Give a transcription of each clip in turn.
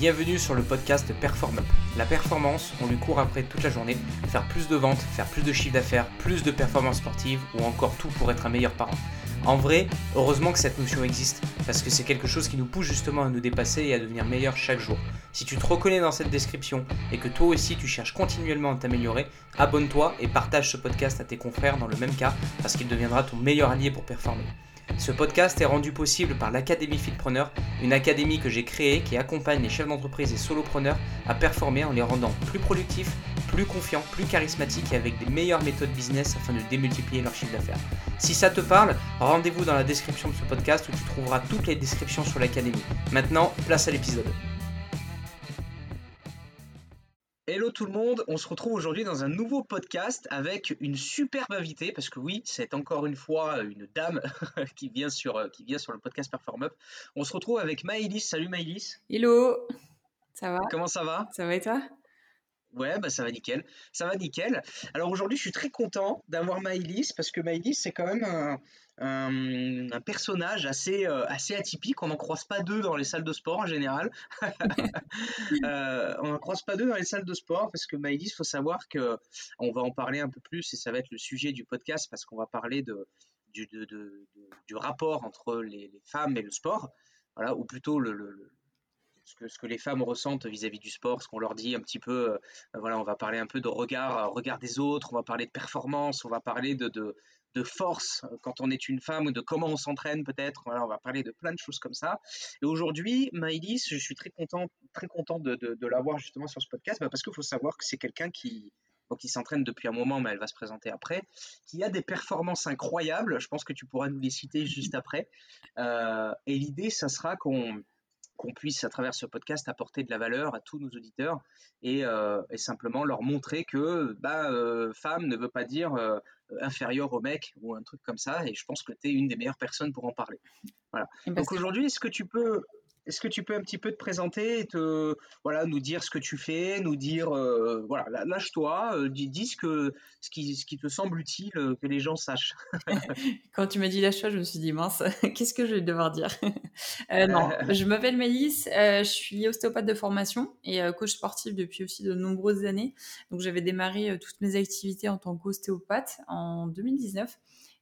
Bienvenue sur le podcast Perform. La performance, on lui court après toute la journée, faire plus de ventes, faire plus de chiffre d'affaires, plus de performances sportives ou encore tout pour être un meilleur parent. En vrai, heureusement que cette notion existe, parce que c'est quelque chose qui nous pousse justement à nous dépasser et à devenir meilleur chaque jour. Si tu te reconnais dans cette description et que toi aussi tu cherches continuellement à t'améliorer, abonne-toi et partage ce podcast à tes confrères dans le même cas, parce qu'il deviendra ton meilleur allié pour performer. Ce podcast est rendu possible par l'Académie Fitpreneur, une académie que j'ai créée qui accompagne les chefs d'entreprise et solopreneurs à performer en les rendant plus productifs, plus confiants, plus charismatiques et avec des meilleures méthodes business afin de démultiplier leur chiffre d'affaires. Si ça te parle, rendez-vous dans la description de ce podcast où tu trouveras toutes les descriptions sur l'académie. Maintenant, place à l'épisode. Hello tout le monde, on se retrouve aujourd'hui dans un nouveau podcast avec une superbe invitée, parce que oui, c'est encore une fois une dame qui, vient sur, qui vient sur le podcast Perform Up. On se retrouve avec Maëlys. Salut Maëlys. Hello, ça va? Comment ça va? Ça va et toi? Ouais, bah ça va nickel. Ça va nickel. Alors aujourd'hui, je suis très content d'avoir Maëlys parce que Maëlys, c'est quand même un, un, personnage assez, euh, assez atypique. On n'en croise pas deux dans les salles de sport en général. Euh, on n'en croise pas deux dans les salles de sport parce que il faut savoir que on va en parler un peu plus et ça va être le sujet du podcast parce qu'on va parler de, du, du rapport entre les, femmes et le sport. Voilà, ou plutôt le, ce que, ce que, les femmes ressentent vis-à-vis du sport, ce qu'on leur dit un petit peu. Euh, voilà, on va parler un peu de regard, regard des autres, on va parler de performance, on va parler de, de, de force euh, quand on est une femme ou de comment on s'entraîne peut-être. Voilà, on va parler de plein de choses comme ça. Et aujourd'hui, Maïlis, je suis très content, très content de, de, l'avoir justement sur ce podcast bah, parce qu'il faut savoir que c'est quelqu'un qui, qui s'entraîne depuis un moment, mais elle va se présenter après, qui a des performances incroyables. Je pense que tu pourras nous les citer juste après. Euh, et l'idée, ça sera qu'on qu'on puisse, à travers ce podcast, apporter de la valeur à tous nos auditeurs et, euh, simplement leur montrer que bah, euh, femme ne veut pas dire euh, inférieur au mec ou un truc comme ça. Et je pense que tu es une des meilleures personnes pour en parler. Voilà. Eh ben, Donc aujourd'hui, est-ce que tu peux est-ce que tu peux un petit peu te présenter et te, voilà, nous dire ce que tu fais, nous dire, euh, voilà, lâche-toi, euh, dis, ce, que, ce, qui, ce qui te semble utile euh, que les gens sachent. Quand tu m'as dit lâche-toi, je me suis dit, mince, qu'est-ce que je vais devoir dire? Non, je m'appelle Mélisse, je suis ostéopathe de formation et coach sportif depuis aussi de nombreuses années. Donc j'avais démarré toutes mes activités en tant qu'ostéopathe en 2019.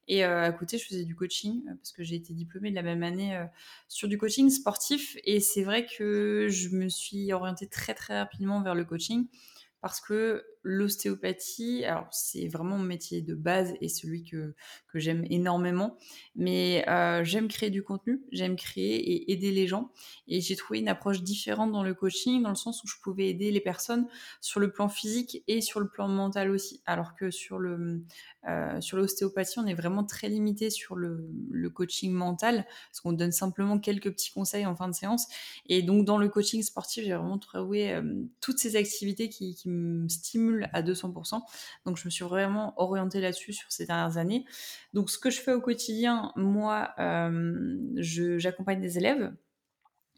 Et euh, à côté, je faisais du coaching euh, parce que j'ai été diplômée de la même année euh, sur du coaching sportif. Et c'est vrai que je me suis orientée très très rapidement vers le coaching parce que l'ostéopathie, alors c'est vraiment mon métier de base et celui que, que j'aime énormément, mais euh, j'aime créer du contenu, j'aime créer et aider les gens. Et j'ai trouvé une approche différente dans le coaching, dans le sens où je pouvais aider les personnes sur le plan physique et sur le plan mental aussi. Alors que sur le euh, sur l'ostéopathie, on est vraiment très limité sur le, coaching mental, parce qu'on donne simplement quelques petits conseils en fin de séance. Et donc dans le coaching sportif, j'ai vraiment trouvé euh, toutes ces activités qui, qui me stimulent à 200%. Donc je me suis vraiment orientée là-dessus sur ces dernières années. Donc ce que je fais au quotidien, moi, euh, j'accompagne des élèves.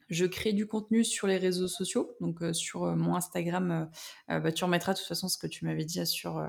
Je crée du contenu sur les réseaux sociaux, donc euh, sur euh, mon Instagram, bah, tu remettras de toute façon ce que tu m'avais dit sur,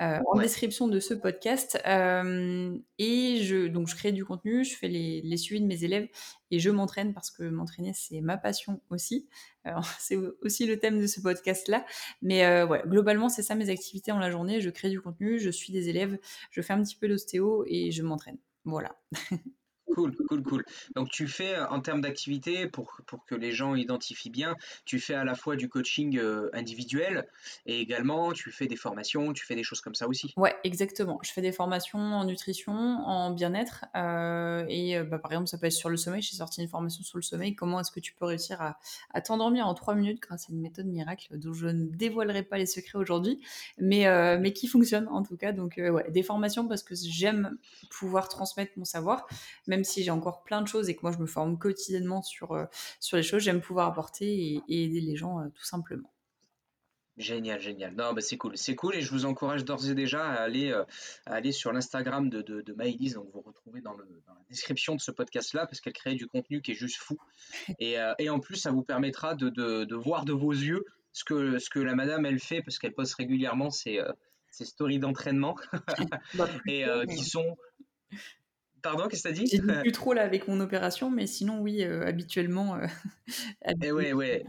en description de ce podcast. et je, donc, je crée du contenu, je fais les, les suivis de mes élèves et je m'entraîne parce que m'entraîner, c'est ma passion aussi. c'est aussi le thème de ce podcast-là. Mais euh, ouais, globalement, c'est ça mes activités en la journée. Je crée du contenu, je suis des élèves, je fais un petit peu d'ostéo et je m'entraîne. Voilà. Cool, cool, cool. Donc tu fais euh, en termes d'activité, pour, pour que les gens identifient bien, tu fais à la fois du coaching euh, individuel et également tu fais des formations, tu fais des choses comme ça aussi. Ouais, exactement. Je fais des formations en nutrition, en bien-être euh, et bah, par exemple ça peut être sur le sommeil. J'ai sorti une formation sur le sommeil. Comment est-ce que tu peux réussir à, t'endormir en trois minutes grâce à une méthode miracle dont je ne dévoilerai pas les secrets aujourd'hui, mais, mais qui fonctionne en tout cas. Donc ouais, des formations parce que j'aime pouvoir transmettre mon savoir, même même si j'ai encore plein de choses et que moi je me forme quotidiennement sur, euh, sur les choses, j'aime pouvoir apporter et, aider les gens euh, tout simplement. Génial, génial. Non, bah c'est cool, c'est cool et je vous encourage d'ores et déjà à aller, euh, aller sur l'Instagram de, de, de donc vous retrouvez dans, le, dans, la description de ce podcast-là, parce qu'elle crée du contenu qui est juste fou. Et, et en plus, ça vous permettra de, de, voir de vos yeux ce que, ce que la madame, elle fait, parce qu'elle poste régulièrement ses, ses stories d'entraînement, bah, et qui sont Pardon, qu'est-ce que t'as dit? J'ai plus trop là avec mon opération, mais sinon oui, euh, habituellement. Euh, eh ouais, ouais.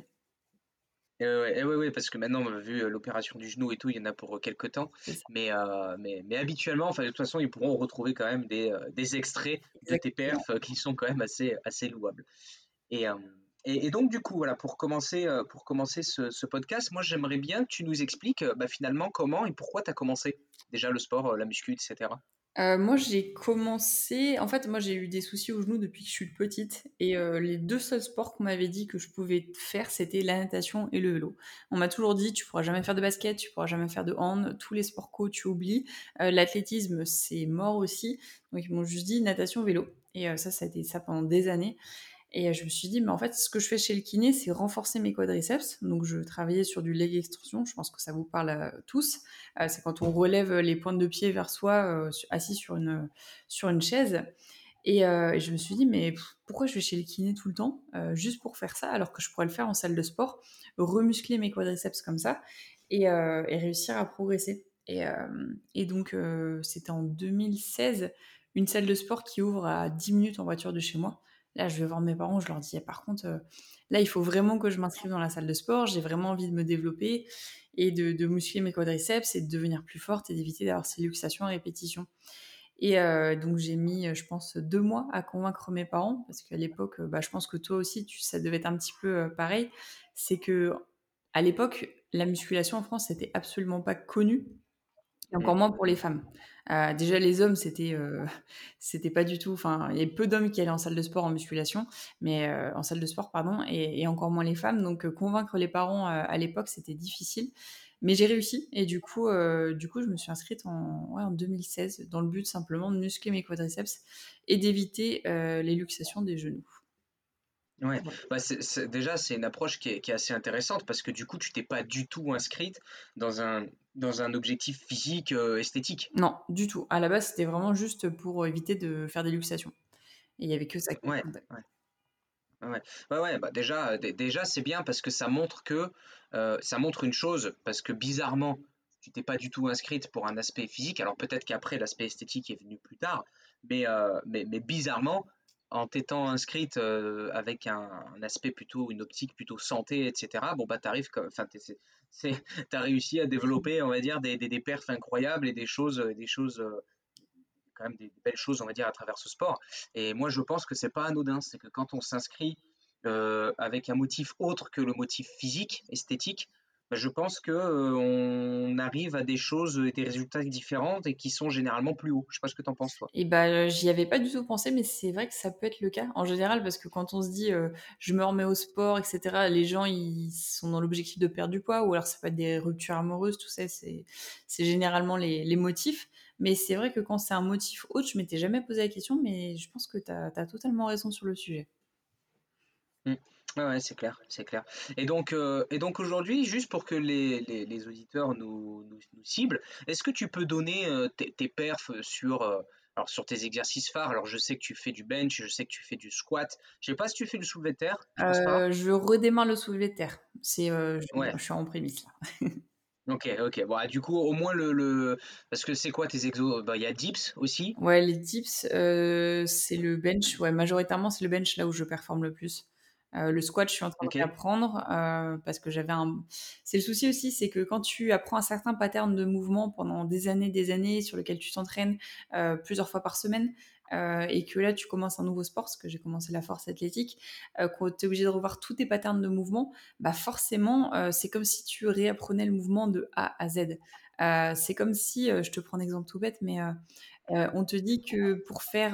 Et ouais, parce que maintenant, vu l'opération du genou et tout, il y en a pour quelques temps. Mais, mais, mais, habituellement, enfin, de toute façon, ils pourront retrouver quand même des, des extraits de tes perfs qui sont quand même assez, assez louables. Et, et, donc, du coup, voilà, pour commencer, pour commencer ce, podcast, moi, j'aimerais bien que tu nous expliques bah, finalement comment et pourquoi tu as commencé? Déjà le sport, la muscu, etc. Euh, moi, j'ai commencé. En fait, moi, j'ai eu des soucis au genou depuis que je suis petite. Et euh, les deux seuls sports qu'on m'avait dit que je pouvais faire, c'était la natation et le vélo. On m'a toujours dit, tu pourras jamais faire de basket, tu pourras jamais faire de hand. Tous les sports co, tu oublies. Euh, l'athlétisme, c'est mort aussi. Donc, ils m'ont juste dit natation, vélo. Et ça, ça a été ça pendant des années. Et euh, je me suis dit, mais en fait, ce que je fais chez le kiné, c'est renforcer mes quadriceps. Donc, je travaillais sur du leg extension. Je pense que ça vous parle à tous. Euh, c'est quand on relève les pointes de pied vers soi, euh, assis sur une, sur une chaise. Et, je me suis dit, mais pourquoi je vais chez le kiné tout le temps, juste pour faire ça, alors que je pourrais le faire en salle de sport, remuscler mes quadriceps comme ça et, et réussir à progresser. Et, et donc, c'était en 2016, une salle de sport qui ouvre à 10 minutes en voiture de chez moi. Là, je vais voir mes parents, je leur dis, «Eh, par contre, euh, là, il faut vraiment que je m'inscrive dans la salle de sport, j'ai vraiment envie de me développer et de, muscler mes quadriceps et de devenir plus forte et d'éviter d'avoir ces luxations à répétition. Et euh, donc, j'ai mis, je pense, deux mois à convaincre mes parents, parce qu'à l'époque, bah, je pense que toi aussi, tu, ça devait être un petit peu euh, pareil. C'est que à l'époque, la musculation en France, n'était absolument pas connue, et encore mmh. moins pour les femmes. Euh, déjà, les hommes, c'était euh, c'était pas du tout. Enfin, il y a peu d'hommes qui allaient en salle de sport en musculation, mais euh, en salle de sport, pardon, et, encore moins les femmes. Donc, convaincre les parents à l'époque, c'était difficile. Mais j'ai réussi, et du coup, du coup, je me suis inscrite en, ouais, en 2016 dans le but simplement de muscler mes quadriceps et d'éviter les luxations des genoux. Ouais, bah déjà c'est une approche qui est, qui est, assez intéressante parce que du coup tu t'es pas du tout inscrite dans un, dans un objectif physique euh, esthétique. Non, du tout. À la base c'était vraiment juste pour éviter de faire des luxations. Et il y avait que ça. Qui ouais, ouais. Ouais, ouais, bah déjà, déjà c'est bien parce que ça montre que euh, ça montre une chose parce que bizarrement tu t'es pas du tout inscrite pour un aspect physique. Alors peut-être qu'après l'aspect esthétique est venu plus tard, mais, euh, mais, mais bizarrement en t'étant inscrite euh, avec un, aspect plutôt, une optique plutôt santé, etc., bon, bah, t'arrives enfin, t'as réussi à développer, on va dire, des, des, perfs incroyables et des choses, euh, des choses, euh, quand même des belles choses, on va dire, à travers ce sport. Et moi, je pense que c'est pas anodin, c'est que quand on s'inscrit avec un motif autre que le motif physique, esthétique, je pense que on arrive à des choses et des résultats différents et qui sont généralement plus hauts. Je sais pas ce que tu en penses toi. Et bah j'y avais pas du tout pensé, mais c'est vrai que ça peut être le cas en général parce que quand on se dit je me remets au sport, etc. Les gens ils sont dans l'objectif de perdre du poids ou alors ça peut être des ruptures amoureuses, tout ça c'est c'est généralement les, les motifs. Mais c'est vrai que quand c'est un motif autre, je m'étais jamais posé la question, mais je pense que tu as, as, totalement raison sur le sujet. Mmh. Ouais, c'est clair, c'est clair. Et donc, euh, et donc aujourd'hui, juste pour que les, les, auditeurs nous, nous, ciblent, est-ce que tu peux donner euh, tes, perfs sur, euh, alors sur tes exercices phares? Alors, je sais que tu fais du bench, je sais que tu fais du squat. Je sais pas si tu fais du soulevé de terre. Je, je redémarre le soulevé de terre. C'est, je, je, suis en prémisse là. Ok, ok. Bon, ah, du coup, au moins le, le... parce que c'est quoi tes exos? Bah, Il y a dips aussi. Ouais, les dips, c'est le bench. Ouais, majoritairement, c'est le bench là où je performe le plus. Euh, le squat, je suis en train d'apprendre euh, parce que j'avais un. C'est le souci aussi, c'est que quand tu apprends un certain pattern de mouvement pendant des années, des années, sur lequel tu t'entraînes euh, plusieurs fois par semaine, et que là tu commences un nouveau sport, parce que j'ai commencé la force athlétique, quand tu es obligé de revoir tous tes patterns de mouvement, bah forcément, c'est comme si tu réapprenais le mouvement de A à Z. c'est comme si, je te prends un exemple tout bête, mais on te dit que pour faire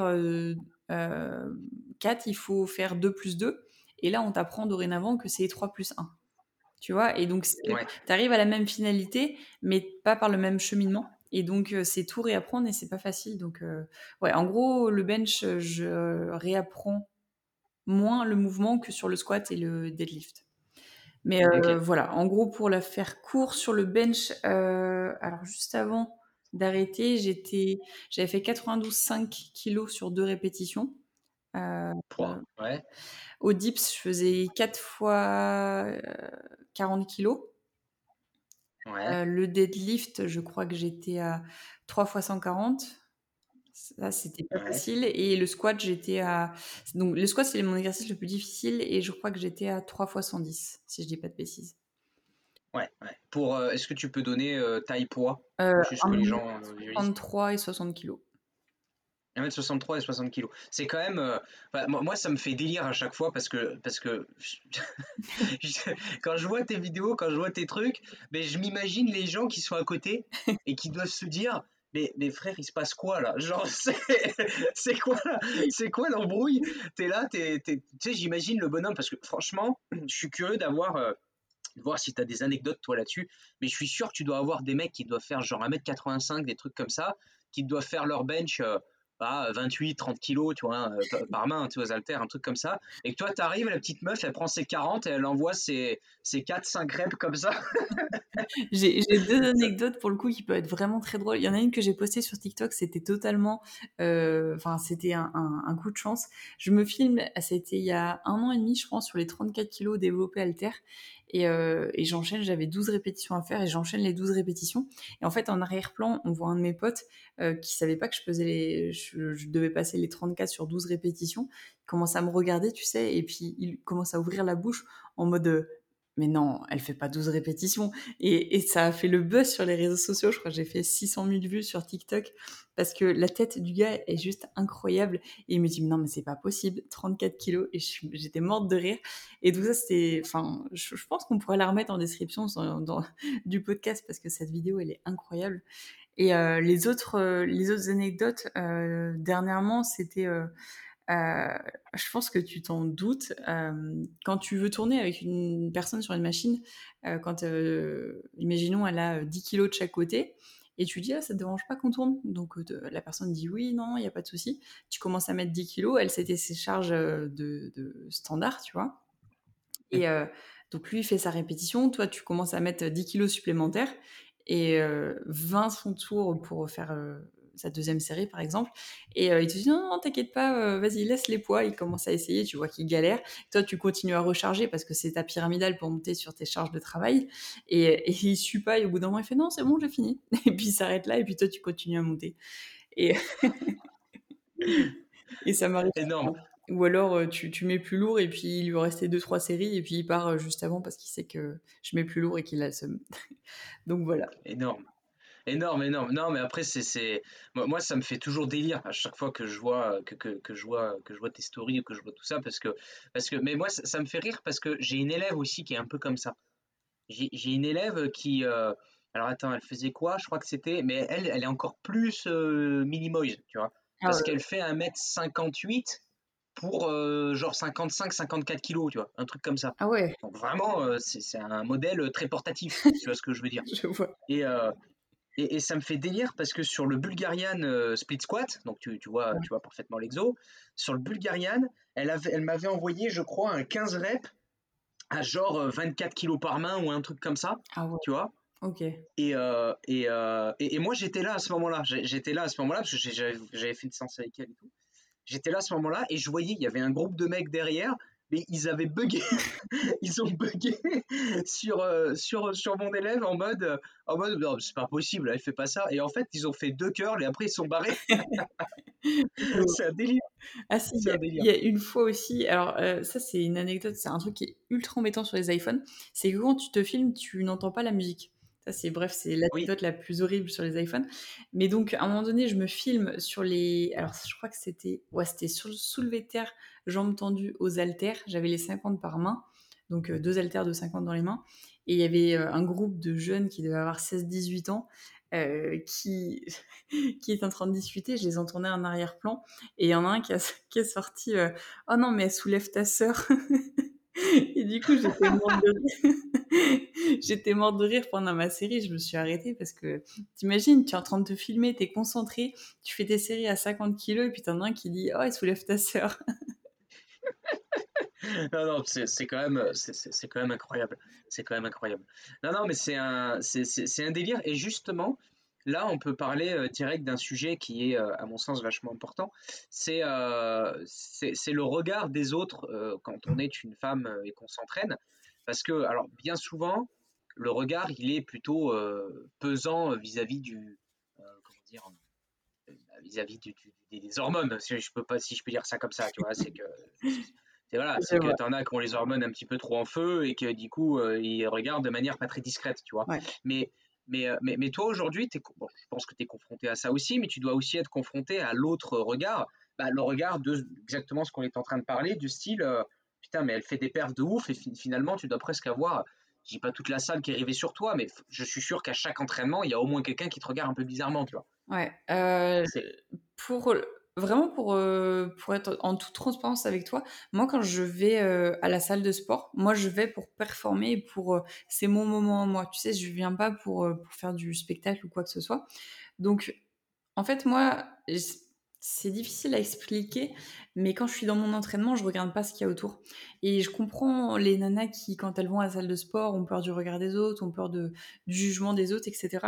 4, il faut faire 2 plus 2. Et là, on t'apprend dorénavant que c'est 3 plus 1. Tu vois Et donc, tu arrives à la même finalité, mais pas par le même cheminement. Et donc, euh, c'est tout réapprendre et c'est pas facile. Donc, euh, ouais, en gros, le bench, je réapprends moins le mouvement que sur le squat et le deadlift. Mais euh, voilà, en gros, pour la faire court sur le bench, alors juste avant d'arrêter, j'étais, j'avais fait 92,5 kg sur deux répétitions. ouais. Au dips, je faisais 4 fois 40 kilos. le deadlift, je crois que j'étais à 3 fois 140. Ça, c'était pas facile. Et le squat, j'étais à. Donc, le squat, c'est mon exercice le plus difficile. Et je crois que j'étais à 3 fois 110, si je dis pas de bêtises. Ouais, ouais. Pour, est-ce que tu peux donner taille poids? Juste que les gens 33 et 60 kilos. 1m63 et 60 kg. C'est quand même. Euh, moi, ça me fait délire à chaque fois parce que, parce que quand je vois tes vidéos, quand je vois tes trucs, mais je m'imagine les gens qui sont à côté et qui doivent se dire. Mais, mais frère, il se passe quoi là? Genre, c'est quoi C'est quoi l'embrouille? T'es là, tu sais, j'imagine le bonhomme parce que franchement, je suis curieux d'avoir. Euh, voir si tu as des anecdotes toi là-dessus, mais je suis sûr que tu dois avoir des mecs qui doivent faire genre 1m85, des trucs comme ça, qui doivent faire leur bench euh, 28, 30 kilos, tu vois, euh, par main, tu vois, haltères, un truc comme ça. Et que toi, tu arrives, la petite meuf, elle prend ses 40 et elle envoie ses, ses 4, 5 reps comme ça. j'ai deux anecdotes pour le coup qui peuvent être vraiment très drôles. Il y en a une que j'ai postée sur TikTok, c'était totalement, euh, enfin, c'était un, un, coup de chance. Je me filme, c'était il y a un an et demi, je pense, sur les 34 kilos développés haltères. Et, euh, et j'enchaîne, j'avais 12 répétitions à faire et j'enchaîne les 12 répétitions. Et en fait, en arrière-plan, on voit un de mes potes euh, qui savait pas que je faisais les, je, devais passer les 34 sur 12 répétitions. Il commence à me regarder, tu sais, et puis il commence à ouvrir la bouche en mode mais non, elle fait pas 12 répétitions. Et, ça a fait le buzz sur les réseaux sociaux. Je crois que j'ai fait 600 000 vues sur TikTok parce que la tête du gars est juste incroyable. Et il me dit, non, mais c'est pas possible, 34 kilos. Et j'étais morte de rire. Et tout ça, c'était, enfin, je, pense qu'on pourrait la remettre en description du podcast parce que cette vidéo, elle est incroyable. Et euh, les autres, euh, les autres anecdotes, euh, dernièrement, c'était, euh, je pense que tu t'en doutes. Euh, quand tu veux tourner avec une personne sur une machine, euh, quand, imaginons, elle a 10 kilos de chaque côté, et tu dis, ah, ça te dérange pas qu'on tourne Donc la personne dit, oui, non, il n'y a pas de souci. Tu commences à mettre 10 kilos, elle, c'était ses charges de, standard, tu vois. Et donc lui, il fait sa répétition, toi, tu commences à mettre 10 kilos supplémentaires, et 20 son tour pour faire sa deuxième série par exemple, et euh, il te dit non, non t'inquiète pas, euh, vas-y laisse les poids, il commence à essayer, tu vois qu'il galère, toi tu continues à recharger parce que c'est ta pyramidale pour monter sur tes charges de travail, et, et il suit pas, et au bout d'un moment il fait non c'est bon j'ai fini, et puis il s'arrête là, et puis toi tu continues à monter, et, et ça m'arrive. Énorme. Ou alors euh, tu, tu, mets plus lourd et puis il lui restait deux trois séries et puis il part juste avant parce qu'il sait que je mets plus lourd et qu'il a le seum. Donc voilà. Énorme. Énorme, énorme. Non, mais après, c'est, moi, ça me fait toujours délire à chaque fois que je vois, que, que, que je vois, que je vois tes stories ou que je vois tout ça, parce que, parce que, mais moi, ça, me fait rire parce que j'ai une élève aussi qui est un peu comme ça. J'ai une élève qui, euh, alors attends, elle faisait quoi? Je crois que c'était, mais elle, elle est encore plus euh, minimoise, tu vois, ah parce qu'elle fait 1m58 pour euh, genre 55-54 kilos, tu vois, un truc comme ça. Ah ouais. Donc vraiment, c'est un modèle très portatif, tu vois ce que je veux dire. je vois. Et, et, ça me fait délire parce que sur le Bulgarian euh, Split Squat, donc tu, vois, tu vois parfaitement l'exo, sur le Bulgarian, elle, avait, elle m'avait envoyé, je crois, un 15 reps à genre 24 euh, kilos par main ou un truc comme ça. Ah Tu vois Ok. Et, euh, et, et, moi, j'étais là à ce moment-là. J'étais là à ce moment-là parce que j'avais fait une séance avec elle et tout. J'étais là à ce moment-là et je voyais, il y avait un groupe de mecs derrière mais ils avaient bugué, ils ont bugué sur, euh, sur, sur mon élève en mode, en mode c'est pas possible, elle fait pas ça. Et en fait, ils ont fait deux curls et après ils sont barrés. c'est un délire. Ah si, il y, a une fois aussi, alors euh, ça c'est une anecdote, c'est un truc qui est ultra embêtant sur les iPhones, c'est que quand tu te filmes, tu n'entends pas la musique c'est bref, c'est l'anecdote la plus horrible sur les iPhones. Mais donc, à un moment donné, je me filme sur les. Alors, je crois que c'était. Ouais, c'était sur le soulevé de terre, jambes tendues aux haltères. J'avais les 50 par main. Donc, euh, deux haltères de 50 dans les mains. Et il y avait euh, un groupe de jeunes qui devaient avoir 16-18 ans. Euh, qui, qui est en train de discuter, je les entendais en arrière-plan, et il y en a un qui, a, qui est sorti Oh non, mais elle soulève ta sœur Et du coup, j'étais morte de morte de rire pendant ma série. Je me suis arrêtée parce que t'imagines, tu es en train de te filmer, tu es concentré, tu fais tes séries à 50 kilos et puis t'en as un qui dit Oh, il soulève ta sœur. non, non, c'est quand même, quand même incroyable. C'est quand même incroyable. Non, non, mais c'est un, c'est un délire. Et justement, Là, on peut parler euh, direct d'un sujet qui est, euh, à mon sens, vachement important. C'est euh, le regard des autres quand on est une femme et qu'on s'entraîne. Parce que, alors, bien souvent, le regard, il est plutôt pesant vis-à-vis du. comment dire vis-à-vis des hormones, si je peux pas, si je peux dire ça comme ça, tu vois, c'est que C'est voilà, c'est que t'en as qui ont les hormones un petit peu trop en feu et que du coup, ils regardent de manière pas très discrète, tu vois. Mais mais, mais, mais, toi, aujourd'hui, bon, je pense que tu es confronté à ça aussi, mais tu dois aussi être confronté à l'autre regard, bah, le regard de exactement ce qu'on est en train de parler, du style, putain, mais elle fait des perfs de ouf, et finalement, tu dois presque avoir je dis pas toute la salle qui est arrivée sur toi, mais je suis sûr qu'à chaque entraînement, il y a au moins quelqu'un qui te regarde un peu bizarrement, tu vois. Ouais. Euh, pour vraiment pour euh, pour être en toute transparence avec toi, moi quand je vais euh, à la salle de sport, moi je vais pour performer, pour c'est mon moment moi. Tu sais, je viens pas pour pour faire du spectacle ou quoi que ce soit. Donc en fait moi c'est difficile à expliquer, mais quand je suis dans mon entraînement, je regarde pas ce qu'il y a autour. Et je comprends les nanas qui, quand elles vont à la salle de sport, ont peur du regard des autres, ont peur de, du jugement des autres, etc.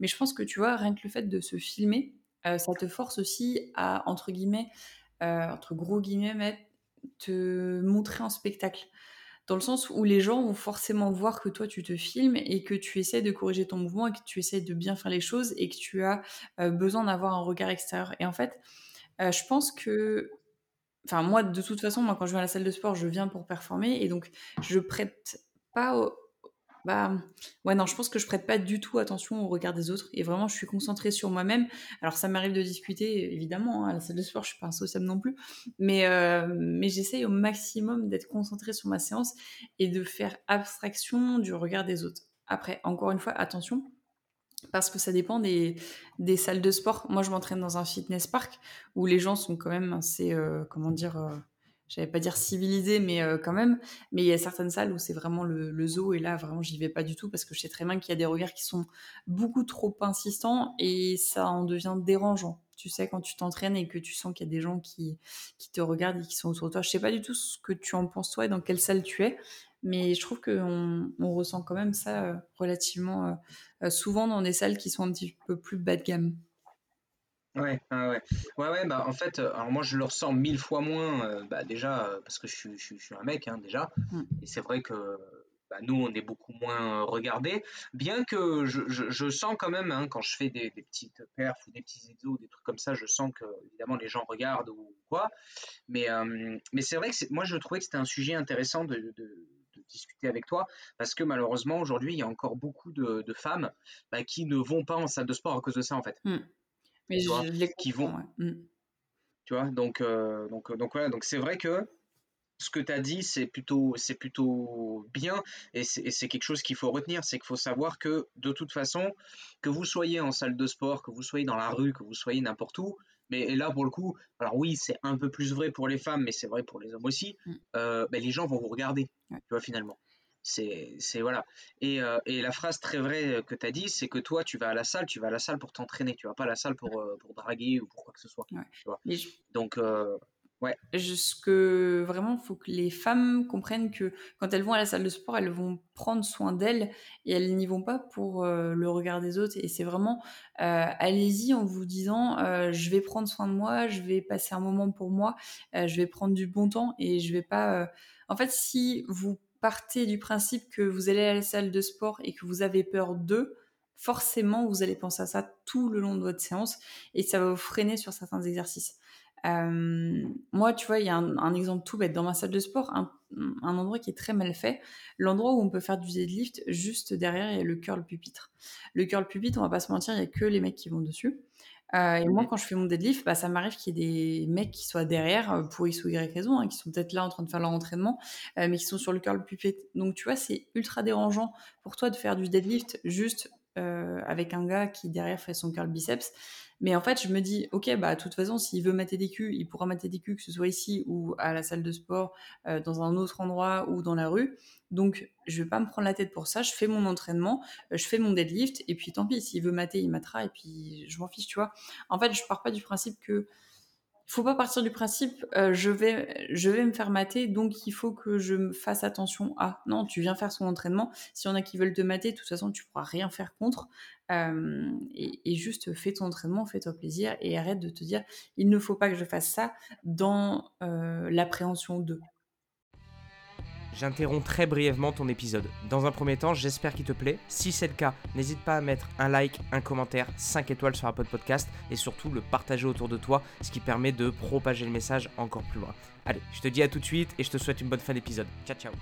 Mais je pense que tu vois, rien que le fait de se filmer, euh, ça te force aussi à, entre guillemets, euh, entre gros guillemets, te montrer en spectacle dans le sens où les gens vont forcément voir que toi tu te filmes et que tu essaies de corriger ton mouvement et que tu essaies de bien faire les choses et que tu as euh, besoin d'avoir un regard extérieur. Et en fait, je pense que, enfin moi de toute façon, moi quand je viens à la salle de sport, je viens pour performer et donc je prête pas bah, ouais, non, je pense que je prête pas du tout attention au regard des autres et vraiment je suis concentrée sur moi-même. Alors ça m'arrive de discuter, évidemment, hein, à la salle de sport, je suis pas insociable non plus, mais, euh, mais j'essaye au maximum d'être concentrée sur ma séance et de faire abstraction du regard des autres. Après, encore une fois, attention, parce que ça dépend des, des salles de sport. Moi, je m'entraîne dans un fitness park où les gens sont quand même assez, euh, comment dire, euh, j'allais pas dire civilisé, mais euh, quand même. Mais il y a certaines salles où c'est vraiment le, zoo, et là, vraiment, j'y vais pas du tout parce que je sais très bien qu'il y a des regards qui sont beaucoup trop insistants et ça en devient dérangeant. Tu sais, quand tu t'entraînes et que tu sens qu'il y a des gens qui, te regardent et qui sont autour de toi. Je sais pas du tout ce que tu en penses, toi, et dans quelle salle tu es, mais je trouve qu'on on ressent quand même ça euh, relativement euh, souvent dans des salles qui sont un petit peu plus bas de gamme. Ouais, ouais, ouais, ouais, bah en fait, euh, alors moi je le ressens mille fois moins, euh, bah déjà euh, parce que je suis, je, suis un mec hein, déjà, mmh. et c'est vrai que bah, nous on est beaucoup moins regardés, bien que je, je, sens quand même hein, quand je fais des, des, petites perfs ou des petits exos, des trucs comme ça, je sens que évidemment les gens regardent ou quoi, mais, mais c'est vrai que moi je trouvais que c'était un sujet intéressant de, de, discuter avec toi, parce que malheureusement aujourd'hui il y a encore beaucoup de, femmes bah, qui ne vont pas en salle de sport à cause de ça en fait. Mmh. Mais je, qui vont. Mmh. Tu vois, donc, euh, donc, donc voilà, donc c'est vrai que ce que tu as dit, c'est plutôt, c'est plutôt bien et c'est quelque chose qu'il faut retenir, c'est qu'il faut savoir que de toute façon, que vous soyez en salle de sport, que vous soyez dans la rue, que vous soyez n'importe où, mais là pour le coup, alors oui, c'est un peu plus vrai pour les femmes, mais c'est vrai pour les hommes aussi, mmh. euh, ben, les gens vont vous regarder, tu vois, finalement. C'est voilà. Et, euh, et, la phrase très vraie que tu as dit, c'est que toi, tu vas à la salle, tu vas à la salle pour t'entraîner, tu vas pas à la salle pour, euh, pour draguer ou pour quoi que ce soit. Donc, euh, ouais. Ce que vraiment, il faut que les femmes comprennent que quand elles vont à la salle de sport, elles vont prendre soin d'elles et elles n'y vont pas pour le regard des autres. Et c'est vraiment, allez-y en vous disant, je vais prendre soin de moi, je vais passer un moment pour moi, je vais prendre du bon temps et je vais pas. En fait, si vous partez du principe que vous allez à la salle de sport et que vous avez peur d'eux, forcément, vous allez penser à ça tout le long de votre séance et ça va vous freiner sur certains exercices. Euh, moi, tu vois, il y a un, exemple tout bête. Dans ma salle de sport, un, endroit qui est très mal fait, l'endroit où on peut faire du deadlift, juste derrière, il y a le curl pupitre. Le curl pupitre, on va pas se mentir, il y a que les mecs qui vont dessus. Euh, et moi, quand je fais mon deadlift, bah, ça m'arrive qu'il y ait des mecs qui soient derrière euh, pour X ou Y raison, hein, qui sont peut-être là en train de faire leur entraînement, euh, mais qui sont sur le curl pupitre. Donc, tu vois, c'est ultra dérangeant pour toi de faire du deadlift juste avec un gars qui derrière fait son curl biceps. Mais en fait, je me dis, ok, bah, de toute façon, s'il veut mater des culs, il pourra mater des culs, que ce soit ici ou à la salle de sport, euh, dans un autre endroit ou dans la rue. Donc, je vais pas me prendre la tête pour ça. Je fais mon entraînement, euh, je fais mon deadlift, et puis tant pis, s'il veut mater, il matera, et puis je m'en fiche, tu vois. En fait, je pars pas du principe que faut pas partir du principe euh, je vais je vais me faire mater donc il faut que je me fasse attention à. Non tu viens faire son entraînement. Si on a qui veulent te mater de toute façon tu pourras rien faire contre. Euh, et, juste fais ton entraînement fais-toi plaisir et arrête de te dire il ne faut pas que je fasse ça dans euh, l'appréhension de J'interromps très brièvement ton épisode. Dans un premier temps, j'espère qu'il te plaît. Si c'est le cas, n'hésite pas à mettre un like, un commentaire, 5 étoiles sur Apple Podcast et surtout le partager autour de toi, ce qui permet de propager le message encore plus loin. Allez, je te dis à tout de suite et je te souhaite une bonne fin d'épisode. Ciao, ciao.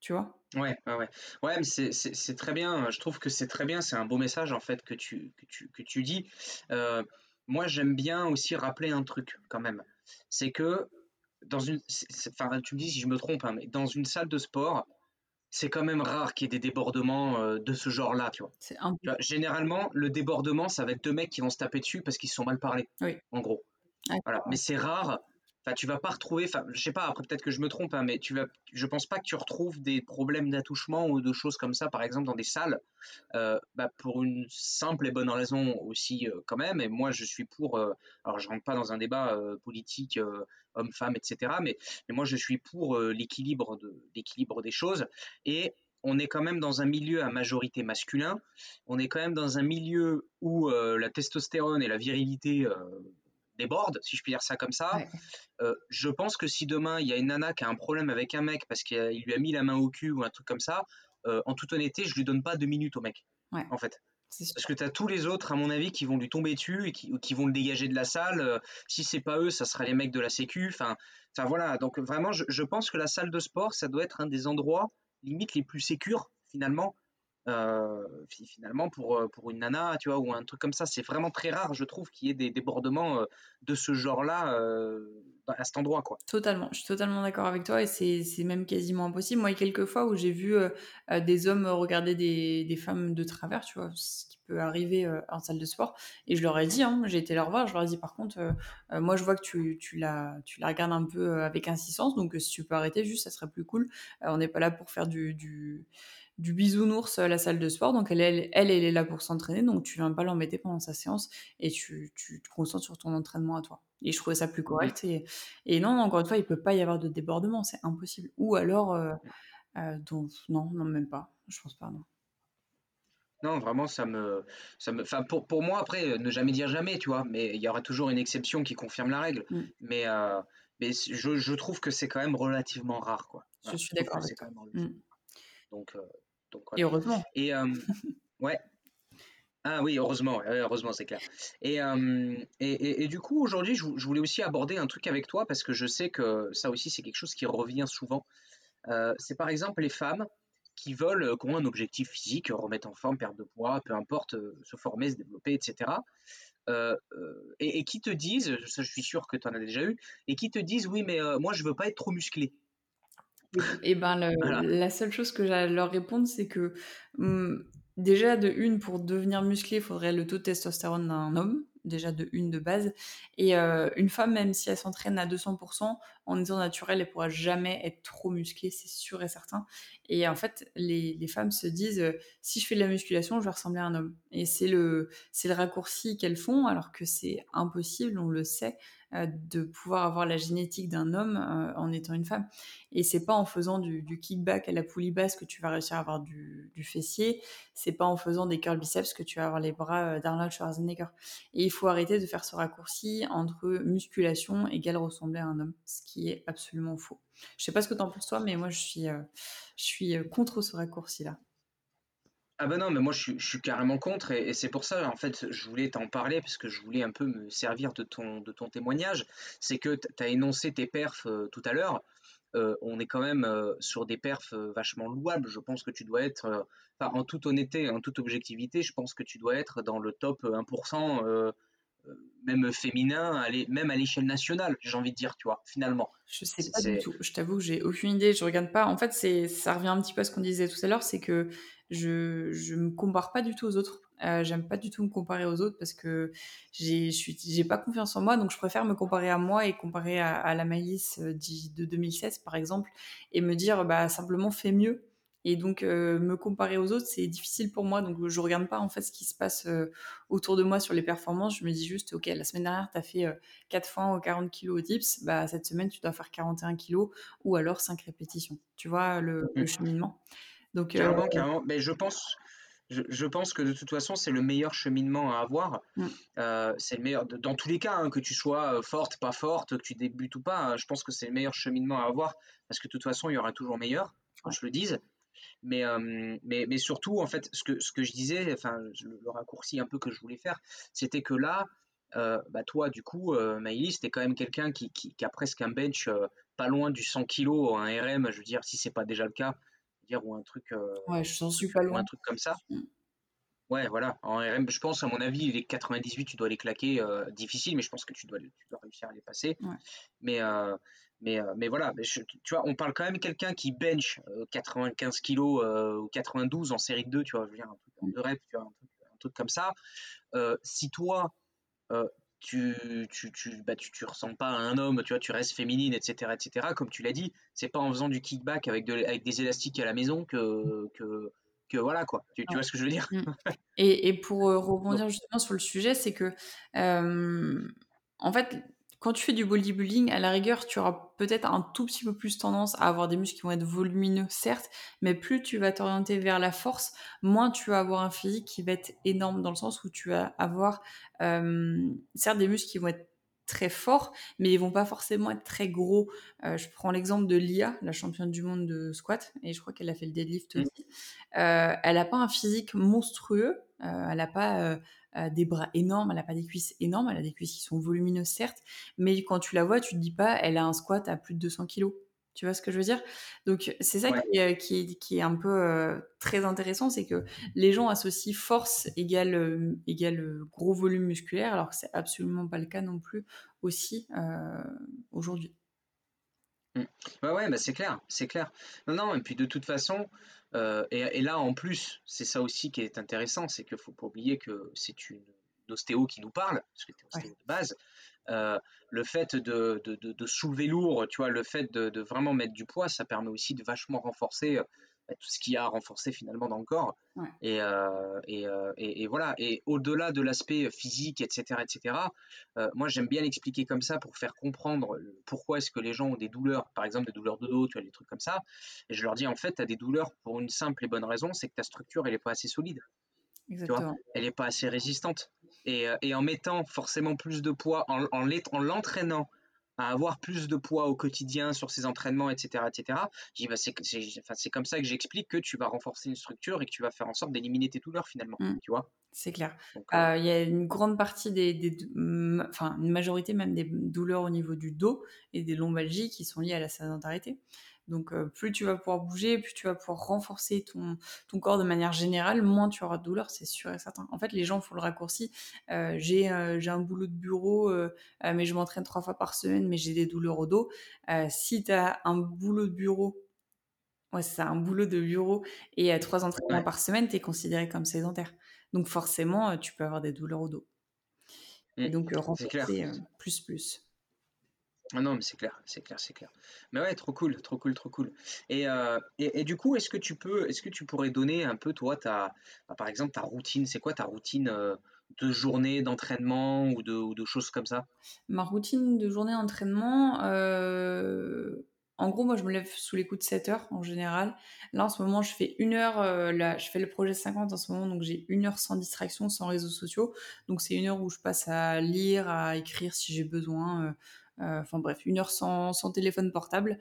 Tu vois? Ouais, ouais, ouais. Ouais, mais c'est très bien. Je trouve que c'est très bien. C'est un beau message en fait que tu, que tu, que tu dis. Euh, moi, j'aime bien aussi rappeler un truc quand même. C'est que dans une, enfin, tu me dis si je me trompe, hein, mais dans une salle de sport, c'est quand même rare qu'il y ait des débordements euh, de ce genre-là, tu vois. Généralement, le débordement, ça va être deux mecs qui vont se taper dessus parce qu'ils se sont mal parlé. Oui. En gros. Voilà. Mais c'est rare Enfin, tu vas pas retrouver, enfin, je sais pas, après peut-être que je me trompe, hein, mais tu vas, je pense pas que tu retrouves des problèmes d'attouchement ou de choses comme ça, par exemple, dans des salles, euh, bah, pour une simple et bonne raison aussi, euh, quand même. Et moi, je suis pour, euh, alors je rentre pas dans un débat politique, homme-femme, etc., mais, mais, moi, je suis pour l'équilibre de, l'équilibre des choses. Et on est quand même dans un milieu à majorité masculin. On est quand même dans un milieu où la testostérone et la virilité déborde, si je puis dire ça comme ça. Euh, je pense que si demain il y a une nana qui a un problème avec un mec parce qu'il lui a mis la main au cul ou un truc comme ça, euh, en toute honnêteté, je lui donne pas deux minutes au mec. En fait. Parce que tu as tous les autres, à mon avis, qui vont lui tomber dessus et qui, qui vont le dégager de la salle. Euh, si c'est pas eux, ça sera les mecs de la Sécu. Enfin, enfin voilà. Donc vraiment, je, je, pense que la salle de sport, ça doit être un des endroits limite les plus sécures finalement euh, finalement pour, euh, pour une nana, tu vois, ou un truc comme ça. C'est vraiment très rare, je trouve, qu'il y ait des débordements euh, de ce genre-là à cet endroit, quoi. Totalement, je suis totalement d'accord avec toi et c'est même quasiment impossible. Moi, il y a quelques fois où j'ai vu des hommes regarder des, des, femmes de travers, tu vois, ce qui peut arriver en salle de sport. Et je leur ai dit, hein, j'ai été leur voir, je leur ai dit, par contre, moi, je vois que tu, tu, la, tu la regardes un peu avec insistance, donc si tu peux arrêter juste, ça serait plus cool. on n'est pas là pour faire du, du du bisounours à la salle de sport. Donc elle, elle, elle, est là pour s'entraîner. Donc tu viens pas l'embêter pendant sa séance et tu, tu, te concentres sur ton entraînement à toi. Et je trouvais ça plus correct. Et, et non, encore une fois, il peut pas y avoir de débordement. C'est impossible. Ou alors, euh, euh, donc, non, non, même pas. Je pense pas, non. Non, vraiment, ça me, ça me, enfin, pour, pour moi, après, ne jamais dire jamais, tu vois, mais il y aura toujours une exception qui confirme la règle. Mm. Mais, euh, mais je, je, trouve que c'est quand même relativement rare, quoi. Je suis d'accord. Mm. Donc, et heureusement. Et ouais. Ah oui, heureusement, heureusement, c'est clair. Et, et, et, du coup, aujourd'hui, je, voulais aussi aborder un truc avec toi parce que je sais que ça aussi, c'est quelque chose qui revient souvent. c'est par exemple les femmes qui veulent, qui ont un objectif physique, remettre en forme, perdre de poids, peu importe, se former, se développer, etc. et, qui te disent, ça je suis sûr que tu en as déjà eu, et qui te disent, oui, mais moi je veux pas être trop musclé. Et ben, la seule chose que j'ai à leur répondre, c'est que mmh, déjà, de une, pour devenir musclé, il faudrait le taux de testostérone d'un homme, déjà de une de base. Et euh, une femme, même si elle s'entraîne à 200%, en étant naturelle, elle pourra jamais être trop musclée, c'est sûr et certain. Et en fait, les, les femmes se disent, euh, si je fais de la musculation, je vais ressembler à un homme. Et c'est le, c'est le raccourci qu'elles font, alors que c'est impossible, on le sait. Euh, de pouvoir avoir la génétique d'un homme euh, en étant une femme. Et c'est pas en faisant du, kickback à la poulie basse que tu vas réussir à avoir du, du fessier. C'est pas en faisant des curl biceps que tu vas avoir les bras euh, d'Arnold Schwarzenegger. Et il faut arrêter de faire ce raccourci entre musculation égale ressembler à un homme, ce qui est absolument faux. Je sais pas ce que tu en penses toi, mais moi je suis, je suis contre ce raccourci-là. Ah ben non, mais moi je suis, carrément contre et, c'est pour ça en fait je voulais t'en parler parce que je voulais un peu me servir de ton, de ton témoignage. C'est que tu as énoncé tes perfs euh, tout à l'heure. Euh, on est quand même euh, sur des perfs vachement louables. Je pense que tu dois être, en toute honnêteté, en toute objectivité, je pense que tu dois être dans le top 1% même féminin, même à l'échelle nationale, j'ai envie de dire, tu vois, finalement. Je sais pas du tout. Je t'avoue que j'ai aucune idée. Je regarde pas. En fait, c'est, ça revient un petit peu à ce qu'on disait tout à l'heure, c'est que je, je me compare pas du tout aux autres. Euh, j'aime pas du tout me comparer aux autres parce que j'ai, j'ai pas confiance en moi, donc je préfère me comparer à moi et comparer à, la Maïs euh, de 2016 par exemple et me dire bah simplement fais mieux et donc, euh, me comparer aux autres, c'est difficile pour moi. Donc, je regarde pas en fait ce qui se passe euh, autour de moi sur les performances. Je me dis juste, OK, la semaine dernière, tu as fait 4 euh, fois 40 kilos au dips. Bah, cette semaine, tu dois faire 41 kilos ou alors 5 répétitions. Tu vois le, mmh. cheminement. Donc, carrément, carrément. Mais je pense, je, pense que de toute façon, c'est le meilleur cheminement à avoir. Mm. Euh, c'est le meilleur, dans tous les cas, hein, que tu sois euh, forte, pas forte, que tu débutes ou pas, hein, je pense que c'est le meilleur cheminement à avoir parce que de toute façon, il y aura toujours meilleur, quand je le dise. Mais, euh, mais, mais, surtout, en fait, ce que, ce que je disais, enfin, le, raccourci un peu que je voulais faire, c'était que là, bah toi, du coup, euh, Maïlis, t'es quand même quelqu'un qui, qui, qui, a presque un bench pas loin du 100 kg, un RM, je veux dire, si c'est pas déjà le cas, dire, ou un truc. ouais, je suis pas loin. un truc comme ça. Mm. Ouais, voilà. En RM, je pense, à mon avis, les 98, tu dois les claquer. Euh, difficile, mais je pense que tu dois, tu dois réussir à les passer. Mais, euh, mais, euh, mais voilà, tu vois, on parle quand même de quelqu'un qui bench 95 kg ou 92 en série 2, tu vois, je veux dire, un truc de rep, tu vois, un truc, comme ça. si toi, tu, tu, tu, bah, tu, tu ressembles pas à un homme, tu vois, tu restes féminine, etc., etc. Comme tu l'as dit, c'est pas en faisant du kickback avec, de, avec des élastiques à la maison que, que, que voilà quoi. Tu, vois ce que je veux dire? Mmh. et, et, pour euh, rebondir justement sur le sujet, c'est que en fait, quand tu fais du bodybuilding, à la rigueur, tu auras peut-être un tout petit peu plus tendance à avoir des muscles qui vont être volumineux, certes, mais plus tu vas t'orienter vers la force, moins tu vas avoir un physique qui va être énorme dans le sens où tu vas avoir, certes, des muscles qui vont être très forts, mais ils vont pas forcément être très gros. Euh, je prends l'exemple de Lia, la championne du monde de squat, et je crois qu'elle a fait le deadlift mmh. aussi. Euh, elle n'a pas un physique monstrueux, euh, elle n'a pas des bras énormes, elle n'a pas des cuisses énormes, elle a des cuisses qui sont volumineuses certes, mais quand tu la vois, tu te dis pas, elle a un squat à plus de 200 kilos. Tu vois ce que je veux dire? Donc c'est ça qui, est, qui, est, un peu très intéressant, c'est que les gens associent force égale, égale gros volume musculaire, alors que c'est absolument pas le cas non plus aussi aujourd'hui. Mmh. Ouais, ouais, bah c'est clair, c'est clair. Non, non, et puis de toute façon, et, là en plus, c'est ça aussi qui est intéressant, c'est qu'il faut pas oublier que c'est une, ostéo qui nous parle, parce que tu ostéo de base, euh, le fait de, de, soulever lourd, tu vois, le fait de, vraiment mettre du poids, ça permet aussi de vachement renforcer euh, tout ce qu'il y a à renforcer finalement dans le corps. Euh, et, et, et, voilà. Et au-delà de l'aspect physique, etc., etc., moi j'aime bien l'expliquer comme ça pour faire comprendre pourquoi est-ce que les gens ont des douleurs, par exemple des douleurs de dos, tu vois, des trucs comme ça. Et je leur dis en fait, tu as des douleurs pour une simple et bonne raison, c'est que ta structure, elle n'est pas assez solide. Exactement. elle n'est pas assez résistante. Euh, et, en mettant forcément plus de poids, en, en l'entraînant à avoir plus de poids au quotidien sur ses entraînements, etc., etc. Bah, c'est comme ça que j'explique que tu vas renforcer une structure et que tu vas faire en sorte d'éliminer tes douleurs finalement, mmh. tu vois. C'est clair. Euh, euh, il y a une grande partie des, enfin une majorité même des douleurs au niveau du dos et des lombalgies qui sont liées à la sédentarité. Donc plus tu vas pouvoir bouger, plus tu vas pouvoir renforcer ton, ton corps de manière générale, moins tu auras de douleur, c'est sûr et certain. En fait, les gens font le raccourci. j'ai un boulot de bureau, mais je m'entraîne trois fois par semaine, mais j'ai des douleurs au dos. si tu as un boulot de bureau, ouais, c'est un boulot de bureau, et trois entraînements par semaine, tu es considéré comme sédentaire. Donc forcément, tu peux avoir des douleurs au dos. et mmh, donc renforcer plus plus. Ah non, mais c'est clair, c'est clair, c'est clair. Mais ouais, trop cool, trop cool, trop cool. Et, euh, du coup, est-ce que tu peux, est-ce que tu pourrais donner un peu, toi, ta, bah, par exemple, ta routine, c'est quoi ta routine euh, de journée d'entraînement ou de, choses comme ça? Ma routine de journée d'entraînement, euh, en gros, moi, je me lève sous les coups de 7 heures en général. Là, en ce moment, je fais une heure, là, je fais le projet 50 en ce moment, donc j'ai une heure sans distraction, sans réseaux sociaux. Donc, c'est une heure où je passe à lire, à écrire si j'ai besoin enfin bref, une heure sans, téléphone portable.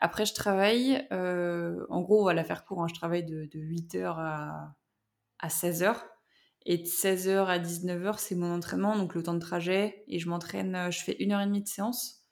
Après, je travaille, euh, en gros, à la faire court, hein, je travaille de, 8h à, à 16h. Et de 16h à 19h, c'est mon entraînement, donc le temps de trajet. Et je m'entraîne, euh, je fais une heure et demie de séance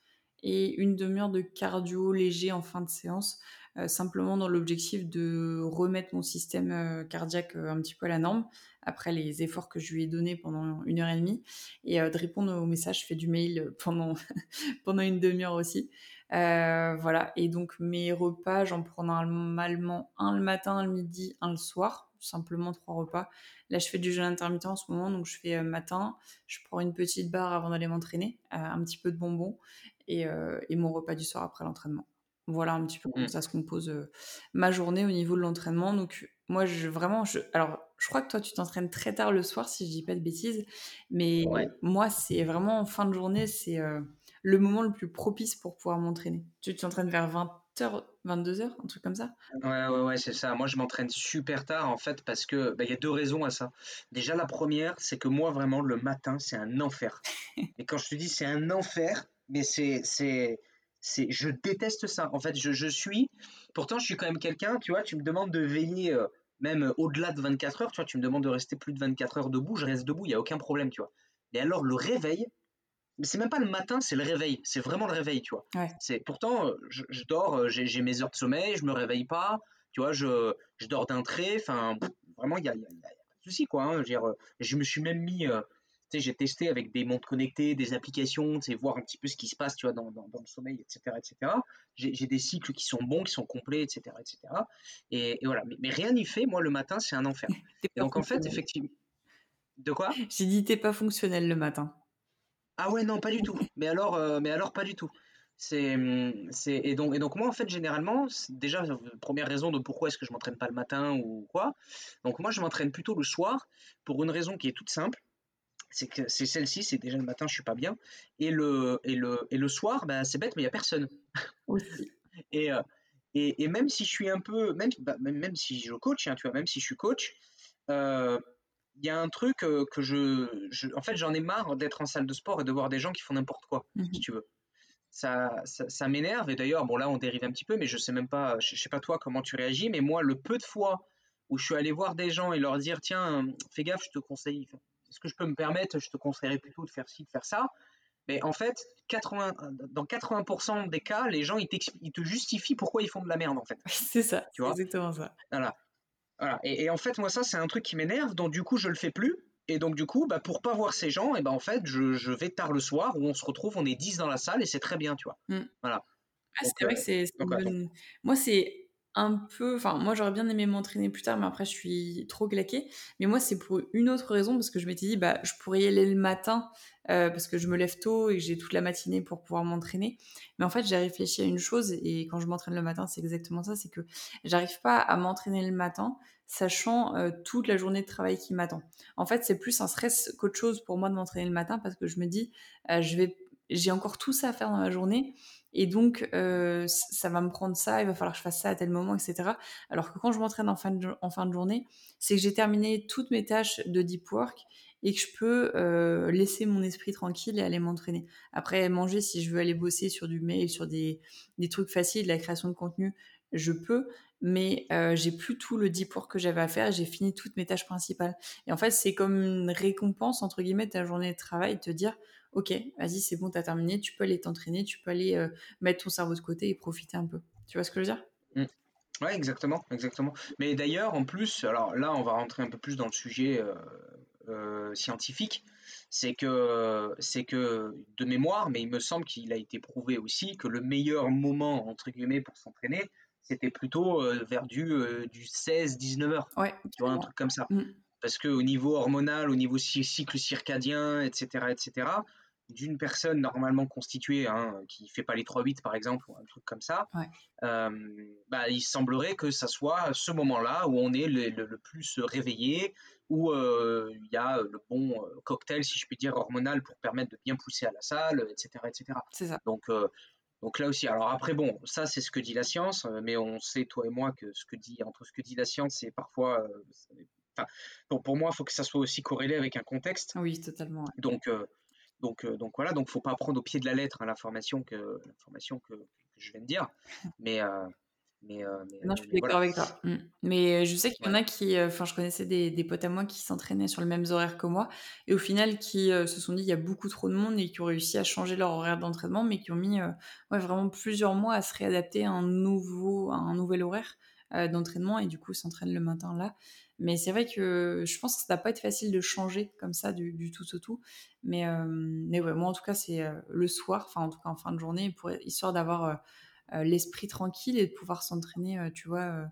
et une demi-heure de cardio léger en fin de séance, simplement dans l'objectif de remettre mon système cardiaque un petit peu à la norme après les efforts que je lui ai donnés pendant une heure et demie et euh, de répondre aux messages. Je fais du mail pendant, pendant une demi-heure aussi. Euh, voilà. Et donc, mes repas, j'en prends normalement un le matin, un le midi, un le soir. Simplement trois repas. Là, je fais du jeûne intermittent en ce moment. Donc, je fais euh, matin, je prends une petite barre avant d'aller m'entraîner, un petit peu de bonbons et, et mon repas du soir après l'entraînement. Voilà un petit peu comment mmh. ça se compose ma journée au niveau de l'entraînement. Donc moi, je vraiment, je, alors je crois que toi, tu t'entraînes très tard le soir, si je dis pas de bêtises, mais moi, c'est vraiment en fin de journée, c'est le moment le plus propice pour pouvoir m'entraîner. Tu t'entraînes vers 20, 22h, un truc comme ça? Ouais, ouais, ouais, c'est ça. Moi, je m'entraîne super tard, en fait, parce que bah, il y a deux raisons à ça. Déjà, la première, c'est que moi, vraiment, le matin, c'est un enfer. Et quand je te dis c'est un enfer, mais c'est, c'est, c'est, je déteste ça. En fait, je, je suis, pourtant, je suis quand même quelqu'un, tu vois, tu me demandes de veiller, euh, même au-delà de 24 heures, tu vois, tu me demandes de rester plus de 24 heures debout, je reste debout, il n'y a aucun problème, tu vois. Et alors, le réveil, mais c'est même pas le matin, c'est le réveil. C'est vraiment le réveil, tu vois. C'est pourtant, euh, je, dors, euh, j'ai mes heures de sommeil, je me réveille pas, tu vois, je, je dors d'un trait. Enfin, vraiment, il y a, y, a, pas de souci, quoi. Hein. Je, euh, je, me suis même mis, sais, j'ai testé avec des montres connectées, des applications, tu sais, voir un petit peu ce qui se passe, tu vois, dans, dans, le sommeil, etc., etc. J'ai des cycles qui sont bons, qui sont complets, etc., etc. Et, voilà. Mais, rien n'y fait. Moi, le matin, c'est un enfer. Et donc, en fait, effectivement. De quoi? J'ai dit, t'es pas fonctionnel le matin. Ah ouais, non, pas du tout. Mais alors, euh, mais alors pas du tout. C'est, hum, c'est, et donc, et donc moi, en fait, généralement, déjà, première raison de pourquoi est-ce que je m'entraîne pas le matin ou quoi. Donc moi, je m'entraîne plutôt le soir pour une raison qui est toute simple. C'est que c'est celle-ci, c'est déjà le matin, je suis pas bien. Et le, et le, et le soir, bah, c'est bête, mais il y a personne. Aussi. Et, euh, et, et, même si je suis un peu, même, bah, même, même si je coach, hein, tu vois, même si je suis coach, euh, il y a un truc que je, en fait, j'en ai marre d'être en salle de sport et de voir des gens qui font n'importe quoi, si mmh tu veux. Ça, ça, m'énerve. Et d'ailleurs, bon là, on dérive un petit peu, mais je sais même pas, je, sais pas toi comment tu réagis, mais moi, le peu de fois où je suis allé voir des gens et leur dire, tiens, fais gaffe, je te conseille, est-ce que je peux me permettre, je te conseillerais plutôt de faire ci, de faire ça. Mais en fait, 80, dans 80% des cas, les gens, ils, ils, te justifient pourquoi ils font de la merde, en fait. C'est ça, tu vois? exactement ça. Voilà. Et, en fait, moi, ça, c'est un truc qui m'énerve, donc du coup, je le fais plus. Et donc, du coup, bah, pour pas voir ces gens, et ben en fait, je, vais tard le soir où on se retrouve, on est 10 dans la salle et c'est très bien, tu vois. Mmh. Voilà. Ah, c'est vrai que c'est. Moi, c'est un peu. Enfin, moi, j'aurais bien aimé m'entraîner plus tard, mais après, je suis trop claquée. Mais moi, c'est pour une autre raison, parce que je m'étais dit, bah, je pourrais y aller le matin, euh, parce que je me lève tôt et que j'ai toute la matinée pour pouvoir m'entraîner. Mais en fait, j'ai réfléchi à une chose, et quand je m'entraîne le matin, c'est exactement ça c'est que j'arrive pas à m'entraîner le matin, sachant euh, toute la journée de travail qui m'attend. En fait, c'est plus un stress qu'autre chose pour moi de m'entraîner le matin, parce que je me dis, euh, je vais j'ai encore tout ça à faire dans la journée et donc, euh, ça va me prendre ça, il va falloir que je fasse ça à tel moment, etc. Alors que quand je m'entraîne en, fin de, journée, c'est que j'ai terminé toutes mes tâches de deep work et que je peux euh, laisser mon esprit tranquille et aller m'entraîner. Après, manger, si je veux aller bosser sur du mail, sur des, des trucs faciles, de la création de contenu, je peux, mais euh, j'ai plus tout le deep work que j'avais à faire, j'ai fini toutes mes tâches principales. Et en fait, c'est comme une récompense, entre guillemets, de ta journée de travail, de te dire, ok, vas-y, c'est bon, t'as terminé, tu peux aller t'entraîner, tu peux aller euh, mettre ton cerveau de côté et profiter un peu. Tu vois ce que je veux dire? Mmh. Ouais, exactement, exactement. Mais d'ailleurs, en plus, alors là, on va rentrer un peu plus dans le sujet euh, euh, scientifique. C'est que, c'est que de mémoire, mais il me semble qu'il a été prouvé aussi que le meilleur moment entre guillemets pour s'entraîner, c'était plutôt vers du, du 16-19 heures. Ouais, tu vois, un truc comme ça. Mmh. Parce que au niveau hormonal, au niveau cycle circadien, etc., etc., d'une personne normalement constituée, hein, qui fait pas les 3-8 par exemple, ou un truc comme ça, euh, bah, il semblerait que ça soit ce moment-là où on est le, plus réveillé, où euh, il y a le bon euh, cocktail, si je puis dire, hormonal pour permettre de bien pousser à la salle, etc. etc. C'est ça. Donc, donc là aussi, alors après, bon, ça c'est ce que dit la science, mais on sait, toi et moi, que ce que dit, entre ce que dit la science et parfois, enfin, pour moi, il faut que ça soit aussi corrélé avec un contexte. Oui, totalement. Donc, donc, euh, donc voilà, donc faut pas prendre au pied de la lettre hein, l'information que l'information que, je viens de dire, mais euh, mais, euh, non, je suis d'accord avec toi. Mmh. Mais je sais qu'il y en a qui, enfin, je connaissais des, des, potes à moi qui s'entraînaient sur les mêmes horaires que moi, et au final, qui se sont dit il y a beaucoup trop de monde et qui ont réussi à changer leur horaire d'entraînement, mais qui ont mis ouais, vraiment plusieurs mois à se réadapter à un nouveau, à un nouvel horaire d'entraînement et du coup s'entraînent le matin là. Mais c'est vrai que je pense que ça va pas être facile de changer comme ça du, tout au tout. Mais, euh, mais ouais, moi en tout cas, c'est euh, le soir, enfin en tout cas en fin de journée, pour, histoire d'avoir euh, l'esprit tranquille et de pouvoir s'entraîner, tu vois,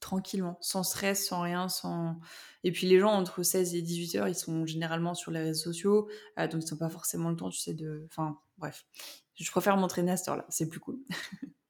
tranquillement, sans stress, sans rien, sans. Et puis les gens entre 16 et 18 heures, ils sont généralement sur les réseaux sociaux, donc ils n'ont pas forcément le temps, tu sais, de. Enfin, bref. Je préfère m'entraîner à cette heure-là, c'est plus cool.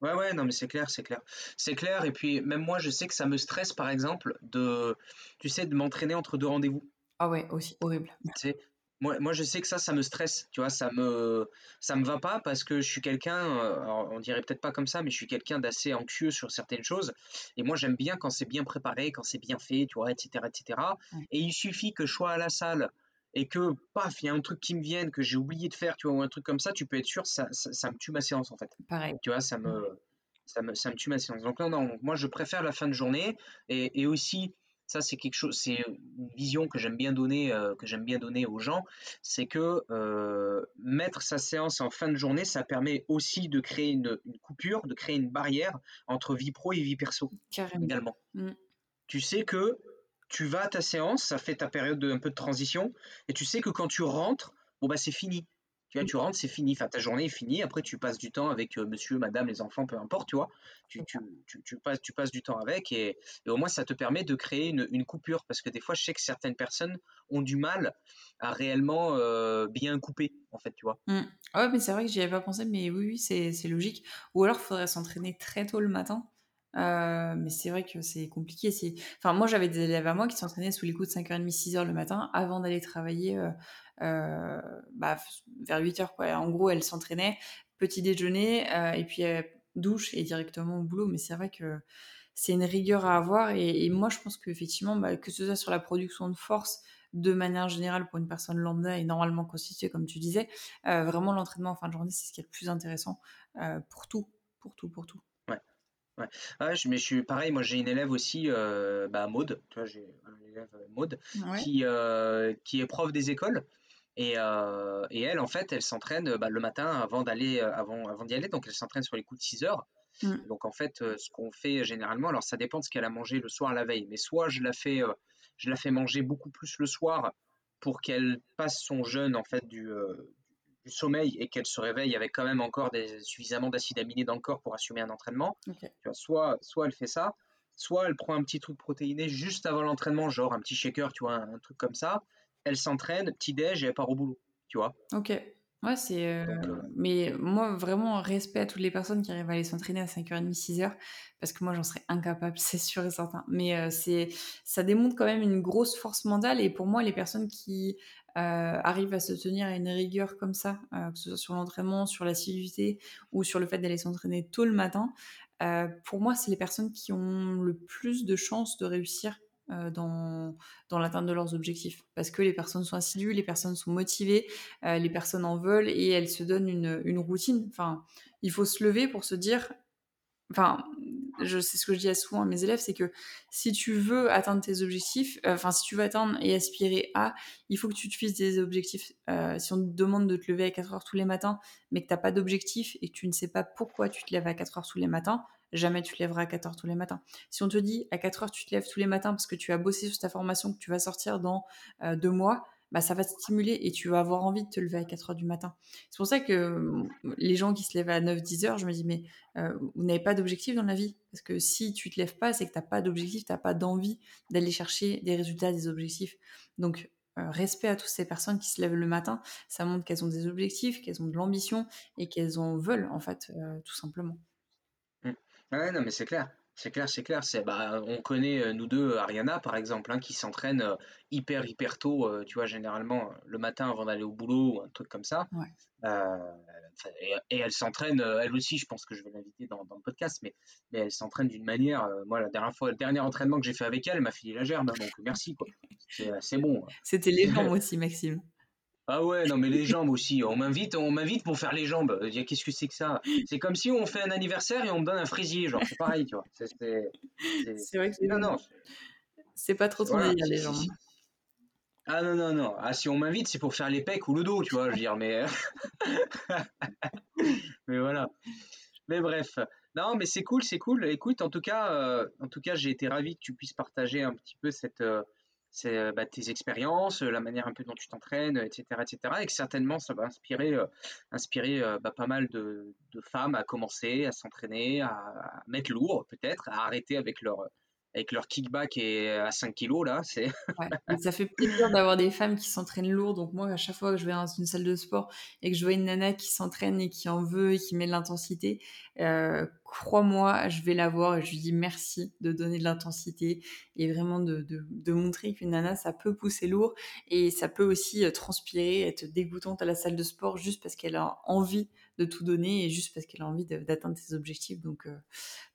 Ouais, ouais, non, mais c'est clair, c'est clair. C'est clair, et puis même moi, je sais que ça me stresse, par exemple, de, tu sais, de m'entraîner entre deux rendez-vous. Ah ouais, aussi, horrible. Tu sais, Moi, moi, je sais que ça, ça me stresse, tu vois, ça me, ça me va pas parce que je suis quelqu'un, euh, on dirait peut-être pas comme ça, mais je suis quelqu'un d'assez anxieux sur certaines choses. Et moi, j'aime bien quand c'est bien préparé, quand c'est bien fait, tu vois, etc., etc. Ouais. Et il suffit que je sois à la salle et que, paf, il y a un truc qui me vienne, que j'ai oublié de faire, tu vois, ou un truc comme ça, tu peux être sûr, ça, ça, ça me tue ma séance, en fait. Pareil. Tu vois, ça me, ça me, ça me tue ma séance. Donc non, donc moi, je préfère la fin de journée et, et aussi, ça, c'est quelque chose, c'est une vision que j'aime bien donner, euh, que j'aime bien donner aux gens, c'est que euh, mettre sa séance en fin de journée, ça permet aussi de créer une, une coupure, de créer une barrière entre vie pro et vie perso Carrément. également. Mm. Tu sais que tu vas à ta séance, ça fait ta période de, un peu de transition, et tu sais que quand tu rentres, bon bah c'est fini. Tu tu rentres, c'est fini. Ta journée est finie. Après, tu passes du temps avec euh, monsieur, madame, les enfants, peu importe, tu vois. Tu, tu, passes, tu passes du temps avec et, au moins, ça te permet de créer une, coupure. Parce que des fois, je sais que certaines personnes ont du mal à réellement euh, bien couper, en fait, tu vois. Mm. Ouais, mais c'est vrai que j'y avais pas pensé, mais oui, oui, c'est logique. Ou alors, il faudrait s'entraîner très tôt le matin. Euh, mais c'est vrai que c'est compliqué. c'est- Enfin, moi, j'avais des élèves à moi qui s'entraînaient sous les coups de 5h30, 6h le matin avant d'aller travailler euh, euh, bah, vers 8h. Quoi. En gros, elles s'entraînaient, petit déjeuner, euh, et puis douche et directement au boulot. Mais c'est vrai que c'est une rigueur à avoir. Et, et moi, je pense qu'effectivement, bah, que ce soit sur la production de force, de manière générale pour une personne lambda et normalement constituée, comme tu disais, euh, vraiment l'entraînement en fin de journée, c'est ce qui est le plus intéressant euh, pour tout, pour tout, pour tout. Ouais. Je, mais je suis pareil, moi j'ai une élève aussi, euh, bah, Maude, tu vois, j'ai un élève euh, Maude, Ouais. qui, euh, qui est prof des écoles. Et, euh, et elle, en fait, elle s'entraîne bah, le matin avant d'aller, avant, avant d'y aller. Donc, elle s'entraîne sur les coups de 6 heures. Mm. Donc, en fait, ce qu'on fait généralement, alors ça dépend de ce qu'elle a mangé le soir la veille. Mais soit je la fais, je la fais manger beaucoup plus le soir pour qu'elle passe son jeûne, en fait, du, du sommeil et qu'elle se réveille avec quand même encore des, suffisamment d'acides aminés dans le corps pour assumer un entraînement. Tu vois, soit, soit elle fait ça, soit elle prend un petit truc protéiné juste avant l'entraînement, genre un petit shaker, tu vois, un, un truc comme ça. Elle s'entraîne, petit déj et elle part au boulot, tu vois. Ok. Ouais, c'est. euh, euh, Mais moi, vraiment, respect à toutes les personnes qui arrivent à aller s'entraîner à 5h30, 6h, parce que moi, j'en serais incapable, c'est sûr et certain. Mais euh, c'est... ça démontre quand même une grosse force mentale, et pour moi, les personnes qui euh, arrivent à se tenir à une rigueur comme ça, euh, que ce soit sur l'entraînement, sur l'assiduité, ou sur le fait d'aller s'entraîner tôt le matin, euh, pour moi, c'est les personnes qui ont le plus de chances de réussir euh, dans, l'atteinte de leurs objectifs. Parce que les personnes sont assidues, les personnes sont motivées, les personnes en veulent et elles se donnent une, une routine. Enfin, il faut se lever pour se dire. Enfin, sais ce que je dis à souvent à mes élèves, c'est que si tu veux atteindre tes objectifs, euh, enfin, si tu veux atteindre et aspirer à, il faut que tu te fixes des objectifs. Euh, si on te demande de te lever à 4 heures tous les matins, mais que tu n'as pas d'objectif et que tu ne sais pas pourquoi tu te lèves à 4 heures tous les matins, jamais tu te lèveras à 4 heures tous les matins. Si on te dit à 4 heures tu te lèves tous les matins parce que tu as bossé sur ta formation, que tu vas sortir dans euh, deux mois, bah, ça va te stimuler et tu vas avoir envie de te lever à 4 heures du matin. C'est pour ça que euh, les gens qui se lèvent à 9-10 heures, je me dis, mais vous n'avez pas d'objectif dans la vie? Parce que si tu te lèves pas, c'est que tu n'as pas d'objectif, tu n'as pas d'envie d'aller chercher des résultats, des objectifs. Donc, respect à toutes ces personnes qui se lèvent le matin. Ça montre qu'elles ont des objectifs, qu'elles ont de l'ambition et qu'elles en veulent, en fait, tout simplement. Mm. Ouais, non, mais c'est clair. C'est clair, c'est clair. C'est, bah, on connaît, euh, nous deux, Ariana, par exemple, hein, qui s'entraîne euh, hyper, hyper tôt, euh, tu vois, généralement le matin avant d'aller au boulot ou un truc comme ça. Ouais. Euh, et, et elle s'entraîne, euh, elle aussi, je pense que je vais l'inviter dans, dans le podcast, mais, mais elle s'entraîne d'une manière. euh, moi, la dernière fois, le dernier entraînement que j'ai fait avec elle, elle m'a filé la gerbe, hein, donc merci, quoi. C'est, c'est bon. C'était les jambes aussi, Maxime. Ah ouais, non, mais les jambes aussi. On m'invite, on m'invite pour faire les jambes. Je dis, Qu'est-ce que c'est que ça? C'est comme si on fait un anniversaire et on me donne un fraisier, genre, c'est pareil, tu vois. C'est, c'est, c'est- C'est vrai que Non, non. c'est pas trop ton Voilà, délire, les jambes. Ah non, non, non. Ah, si on m'invite, c'est pour faire les pecs ou le dos, tu vois, je veux dire, mais. mais voilà. Mais bref. Non, mais c'est cool, c'est cool. Écoute, en tout cas, euh, en tout cas, j'ai été ravi que tu puisses partager un petit peu cette, euh, c'est, euh, bah, tes expériences, euh, la manière un peu dont tu t'entraînes, etc., etc. Et que certainement, ça va inspirer, euh, inspirer bah, pas mal de, de femmes à commencer, à s'entraîner, à, à mettre lourd, peut-être, à arrêter avec leur, avec leur kickback et à 5 kilos, là. C'est... Ouais. Ça fait plaisir d'avoir des femmes qui s'entraînent lourd. Donc moi, à chaque fois que je vais dans une salle de sport et que je vois une nana qui s'entraîne et qui en veut et qui met de l'intensité, euh, crois-moi, je vais la voir et je lui dis merci de donner de l'intensité et vraiment de, de, montrer qu'une nana, ça peut pousser lourd et ça peut aussi euh, transpirer, être dégoûtante à la salle de sport juste parce qu'elle a envie de tout donner et juste parce qu'elle a envie d'atteindre ses objectifs. Donc, euh,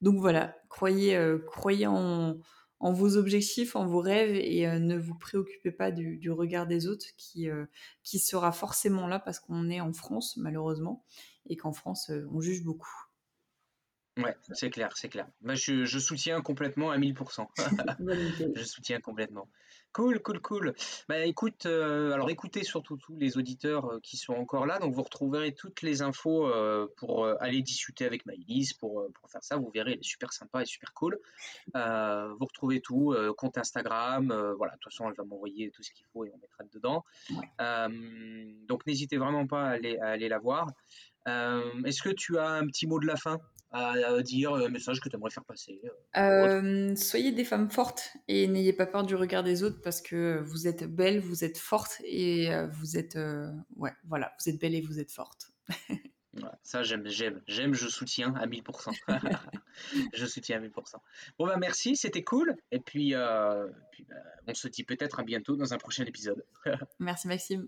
donc voilà, croyez, euh, croyez en, en, vos objectifs, en vos rêves et ne vous préoccupez pas du, du regard des autres qui, qui sera forcément là parce qu'on est en France malheureusement et qu'en France on juge beaucoup. Ouais, c'est clair, c'est clair. Bah, je, je soutiens complètement à 1000%. je soutiens complètement. Cool, cool, cool. Bah écoute, euh, alors écoutez surtout tous les auditeurs euh, qui sont encore là, donc vous retrouverez toutes les infos euh, pour aller discuter avec Maïlis, pour, pour faire ça, vous verrez, elle est super sympa et super cool. vous retrouvez tout, compte Instagram, voilà, de toute façon elle va m'envoyer tout ce qu'il faut et on mettra dedans. donc n'hésitez vraiment pas à aller, à aller la voir. Est-ce que tu as un petit mot de la fin? À, dire, un message que tu aimerais faire passer euh, euh, Soyez des femmes fortes et n'ayez pas peur du regard des autres parce que vous êtes belle, vous êtes forte et euh, vous êtes ouais voilà, vous êtes belle et vous êtes forte. ça j'aime, j'aime, j'aime, je soutiens à 1000%. je soutiens à 1000%. Bon bah merci, c'était cool et puis, puis bah, on se dit peut-être à bientôt dans un prochain épisode. merci Maxime.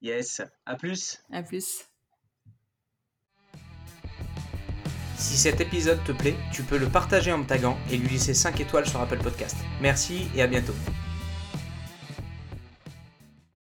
Yes, à plus. À plus. Si cet épisode te plaît, tu peux le partager en me taguant et lui laisser 5 étoiles sur Apple Podcast. Merci et à bientôt.